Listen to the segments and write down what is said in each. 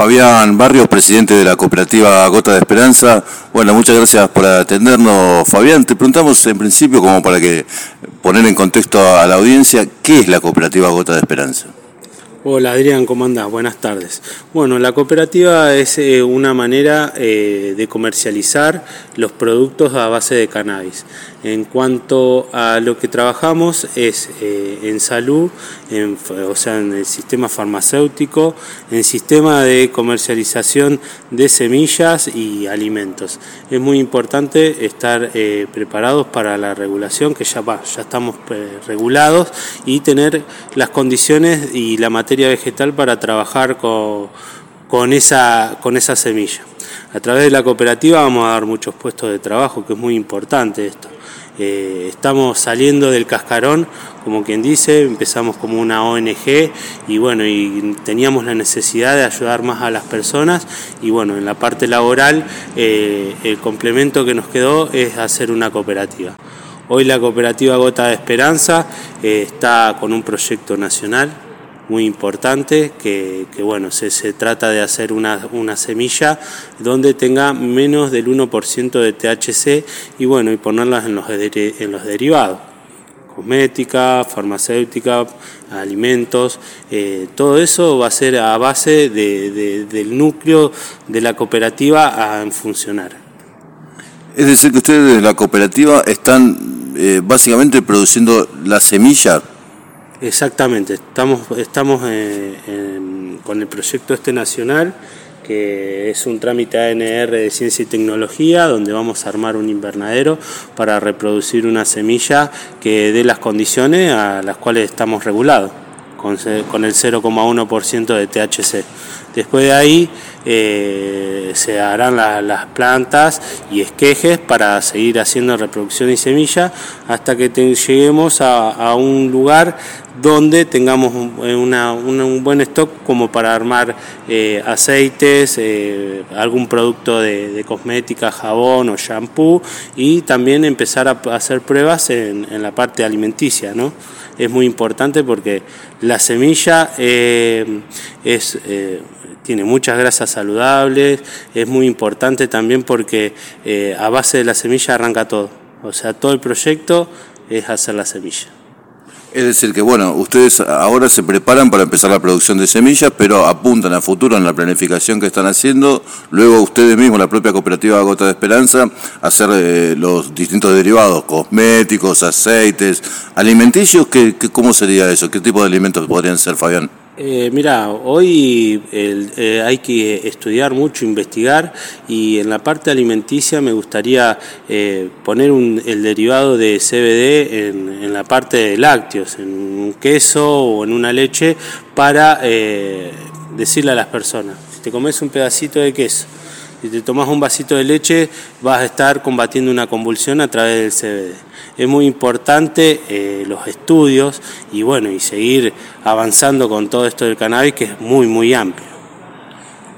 Fabián Barrios, presidente de la cooperativa Gota de Esperanza. Bueno, muchas gracias por atendernos, Fabián. Te preguntamos en principio, como para que poner en contexto a la audiencia, ¿qué es la cooperativa Gota de Esperanza? Hola Adrián, ¿cómo andás? Buenas tardes. Bueno, la cooperativa es eh, una manera eh, de comercializar los productos a base de cannabis. En cuanto a lo que trabajamos es eh, en salud, o sea, en el sistema farmacéutico, en sistema de comercialización de semillas y alimentos. Es muy importante estar preparados para la regulación, que ya, va, ya estamos regulados, y tener las condiciones y la materia vegetal para trabajar con, esa, con esa semilla. A través de la cooperativa vamos a dar muchos puestos de trabajo, que es muy importante esto. Estamos saliendo del cascarón, como quien dice, empezamos como una ONG y bueno, y teníamos la necesidad de ayudar más a las personas y bueno, en la parte laboral eh, el complemento que nos quedó es hacer una cooperativa. Hoy la cooperativa Gota de Esperanza eh, está con un proyecto nacional muy importante, que, bueno, se, se, trata de hacer una, una, semilla donde tenga menos del 1% de THC y bueno, y ponerlas en los, en los derivados cosmética, farmacéutica, alimentos, eh, todo eso va a ser a base del núcleo de la cooperativa a funcionar. Es decir, que ustedes de la cooperativa están eh, básicamente produciendo la semilla Exactamente, estamos, estamos eh, con el proyecto este nacional, que es un trámite ANR de ciencia y tecnología, donde vamos a armar un invernadero para reproducir una semilla que dé las condiciones a las cuales estamos regulados, con, el 0,1% de THC. Después de ahí eh, se harán las plantas y esquejes para seguir haciendo reproducción y semilla hasta que lleguemos a, un lugar donde tengamos un, eh, buen stock como para armar eh, aceites, algún producto de, cosmética, jabón o shampoo y también empezar a hacer pruebas en, la parte alimenticia. ¿no? Es muy importante porque la semilla es tiene muchas grasas saludables, es muy importante también porque eh, a base de la semilla arranca todo. O sea, todo el proyecto es hacer la semilla. Es decir, que bueno, ustedes ahora se preparan para empezar la producción de semillas, pero apuntan a futuro en la planificación que están haciendo, luego ustedes mismos, la propia cooperativa Gota de Esperanza, hacer eh, los distintos derivados, cosméticos, aceites, alimenticios, ¿qué, cómo sería eso? ¿Qué tipo de alimentos podrían ser, Fabián? Eh, mira, hoy eh, hay que estudiar mucho, investigar y en la parte alimenticia me gustaría eh, poner el derivado de CBD en, la parte de lácteos, en un queso o en una leche para decirle a las personas, si te comes un pedacito de queso, si te tomas un vasito de leche, vas a estar combatiendo una convulsión a través del CBD. Es muy importante eh, los estudios y bueno, y seguir avanzando con todo esto del cannabis que es muy, muy amplio.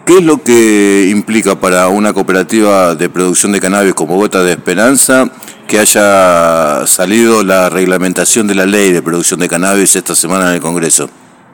¿Qué es lo que implica para una cooperativa de producción de cannabis como Gota de Esperanza que haya salido la reglamentación de la ley de producción de cannabis esta semana en el Congreso?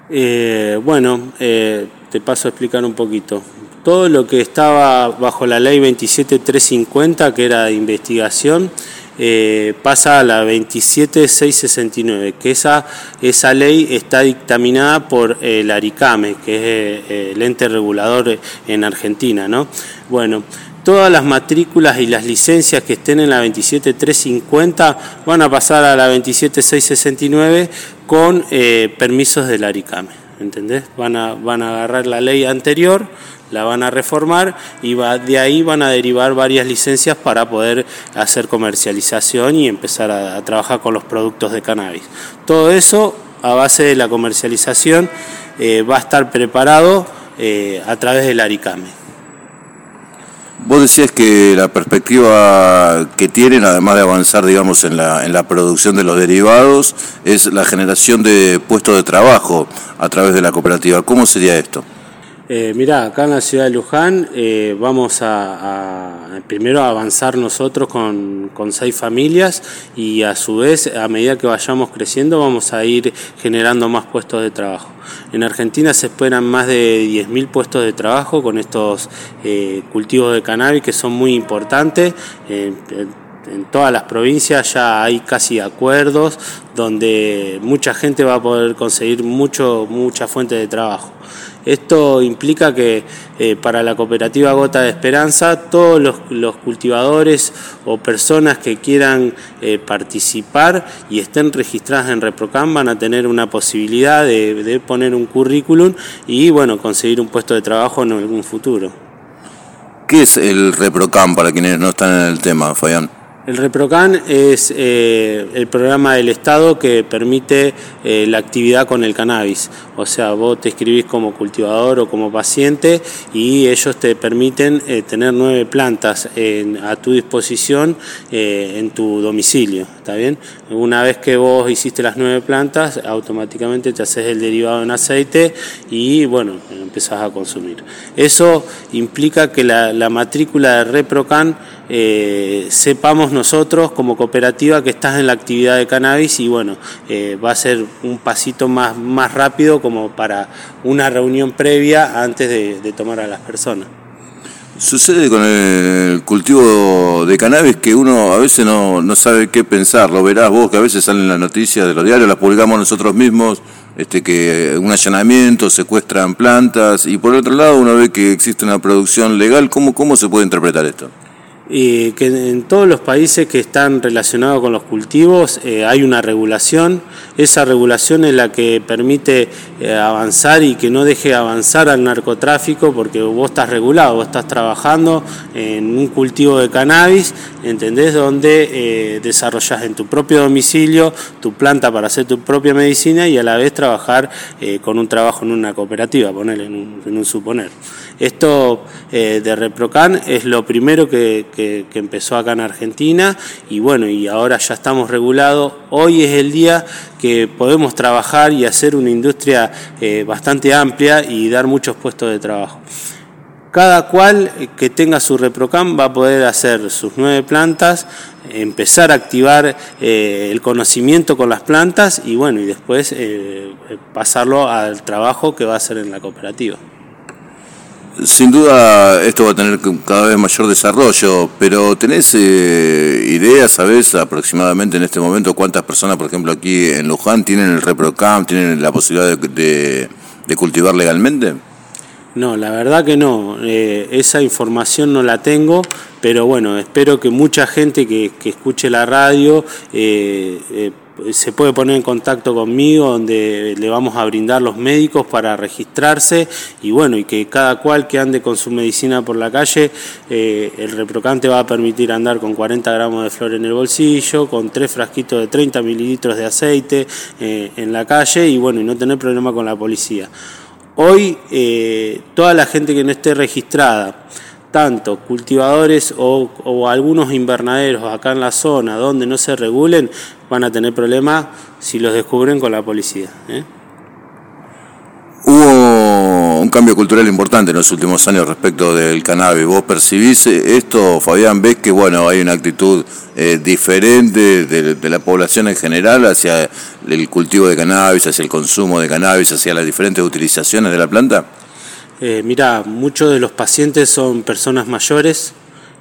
Eh, bueno, eh, te paso a explicar un poquito todo lo que estaba bajo la ley 27350, que era de investigación, eh, pasa a la 27669, que esa, esa ley está dictaminada por el ARICAME, que es eh, el ente regulador en Argentina. ¿no? Bueno, todas las matrículas y las licencias que estén en la 27350 van a pasar a la 27669 con eh, permisos del ARICAME. ¿Entendés? Van a, van a agarrar la ley anterior la van a reformar y va, de ahí van a derivar varias licencias para poder hacer comercialización y empezar a, trabajar con los productos de cannabis. Todo eso a base de la comercialización eh, va a estar preparado eh, a través del ARICAME. Vos decías que la perspectiva que tienen, además de avanzar, digamos, en la, en la producción de los derivados, es la generación de puestos de trabajo a través de la cooperativa. ¿Cómo sería esto? Eh, mirá, acá en la ciudad de Luján eh, vamos a, primero a avanzar nosotros con, seis familias y a su vez, a medida que vayamos creciendo, vamos a ir generando más puestos de trabajo. En Argentina se esperan más de 10.000 puestos de trabajo con estos eh, cultivos de cannabis que son muy importantes. en todas las provincias ya hay casi acuerdos donde mucha gente va a poder conseguir mucho, mucha fuente de trabajo. Esto implica que eh, para la cooperativa Gota de Esperanza todos los, cultivadores o personas que quieran eh, participar y estén registradas en ReproCam van a tener una posibilidad de, poner un currículum y bueno, conseguir un puesto de trabajo en algún futuro. ¿Qué es el ReproCam para quienes no están en el tema, Fabián? El ReproCan es eh, el programa del Estado que permite eh, la actividad con el cannabis. O sea, vos te escribís como cultivador o como paciente y ellos te permiten eh, tener nueve plantas a tu disposición en tu domicilio. ¿Está bien? Una vez que vos hiciste las nueve plantas, automáticamente te haces el derivado en aceite y bueno, empezás a consumir. Eso implica que la, la matrícula de ReproCan sepamos nosotros como cooperativa que estás en la actividad de cannabis y bueno, eh, va a ser un pasito más, más rápido como para una reunión previa antes de, tomar a las personas. Sucede con el cultivo de cannabis que uno a veces no, no sabe qué pensar, lo verás vos que a veces salen las noticias de los diarios, las publicamos nosotros mismos, este, que un allanamiento, secuestran plantas y por otro lado uno ve que existe una producción legal, ¿cómo, cómo se puede interpretar esto? Y que en todos los países que están relacionados con los cultivos eh, hay una regulación. Esa regulación es la que permite eh, avanzar y que no deje avanzar al narcotráfico porque vos estás regulado, vos estás trabajando en un cultivo de cannabis, ¿entendés? Donde eh, desarrollas en tu propio domicilio tu planta para hacer tu propia medicina y a la vez trabajar con un trabajo en una cooperativa, ponerle en un, en un suponer. Esto de Reprocan es lo primero que que, empezó acá en Argentina y bueno, y ahora ya estamos regulados. Hoy es el día que podemos trabajar y hacer una industria eh, bastante amplia y dar muchos puestos de trabajo. Cada cual que tenga su ReproCam va a poder hacer sus nueve plantas, empezar a activar eh, el conocimiento con las plantas y bueno, y después eh, pasarlo al trabajo que va a hacer en la cooperativa. Sin duda esto va a tener cada vez mayor desarrollo, pero ¿tenés eh, ideas, sabés aproximadamente en este momento cuántas personas, por ejemplo, aquí en Luján tienen el ReproCam, tienen la posibilidad de, cultivar legalmente? No, la verdad que no. Eh, esa información no la tengo, pero bueno, espero que mucha gente que, escuche la radio eh, se puede poner en contacto conmigo donde le vamos a brindar los médicos para registrarse y bueno, y que cada cual que ande con su medicina por la calle, eh, el reprocante va a permitir andar con 40 gramos de flor en el bolsillo, con tres frasquitos de 30 mililitros de aceite eh, en la calle y bueno, y no tener problema con la policía. Hoy eh, toda la gente que no esté registrada, tanto cultivadores o, algunos invernaderos acá en la zona donde no se regulen, van a tener problemas si los descubren con la policía. ¿eh? Hubo un cambio cultural importante en los últimos años respecto del cannabis. ¿Vos percibís esto, Fabián? ¿Ves que bueno hay una actitud eh, diferente de, la población en general hacia el cultivo de cannabis, hacia el consumo de cannabis, hacia las diferentes utilizaciones de la planta? Eh, mira, muchos de los pacientes son personas mayores,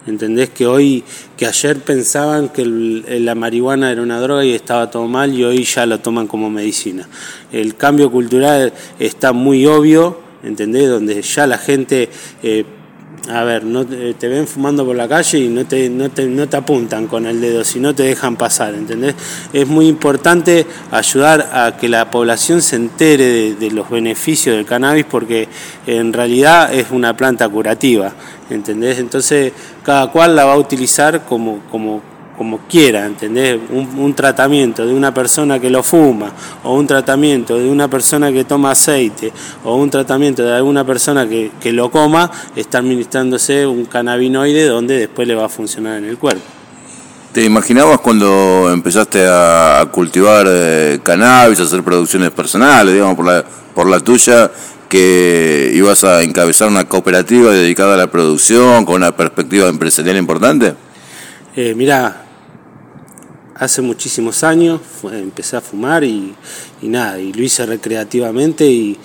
¿entendés? Que hoy, que ayer pensaban que la marihuana era una droga y estaba todo mal y hoy ya lo toman como medicina. El cambio cultural está muy obvio, ¿entendés? Donde ya la gente eh, a ver, no te, ven fumando por la calle y no te, no te, no te apuntan con el dedo, sino te dejan pasar, ¿entendés? Es muy importante ayudar a que la población se entere de los beneficios del cannabis porque en realidad es una planta curativa, ¿entendés? Entonces cada cual la va a utilizar como, como como quiera, ¿entendés? Un, tratamiento de una persona que lo fuma, o un tratamiento de una persona que toma aceite, o un tratamiento de alguna persona que, lo coma, está administrándose un cannabinoide donde después le va a funcionar en el cuerpo. ¿Te imaginabas cuando empezaste a cultivar eh, cannabis, a hacer producciones personales, digamos, por la, por la tuya, que ibas a encabezar una cooperativa dedicada a la producción con una perspectiva empresarial importante? Eh, mira, hace muchísimos años empecé a fumar y, nada, y lo hice recreativamente y,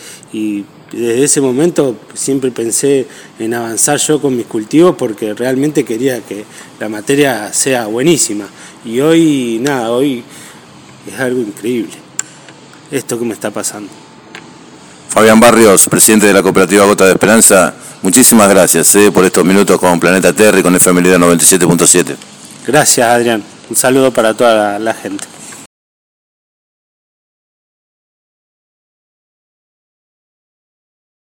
desde ese momento siempre pensé en avanzar yo con mis cultivos porque realmente quería que la materia sea buenísima. Y hoy, nada, hoy es algo increíble esto que me está pasando. Fabián Barrios, presidente de la cooperativa Gota de Esperanza, muchísimas gracias eh, por estos minutos con Planeta Terra y con FMLD 97.7. Gracias, Adrián. Un saludo para toda la, gente.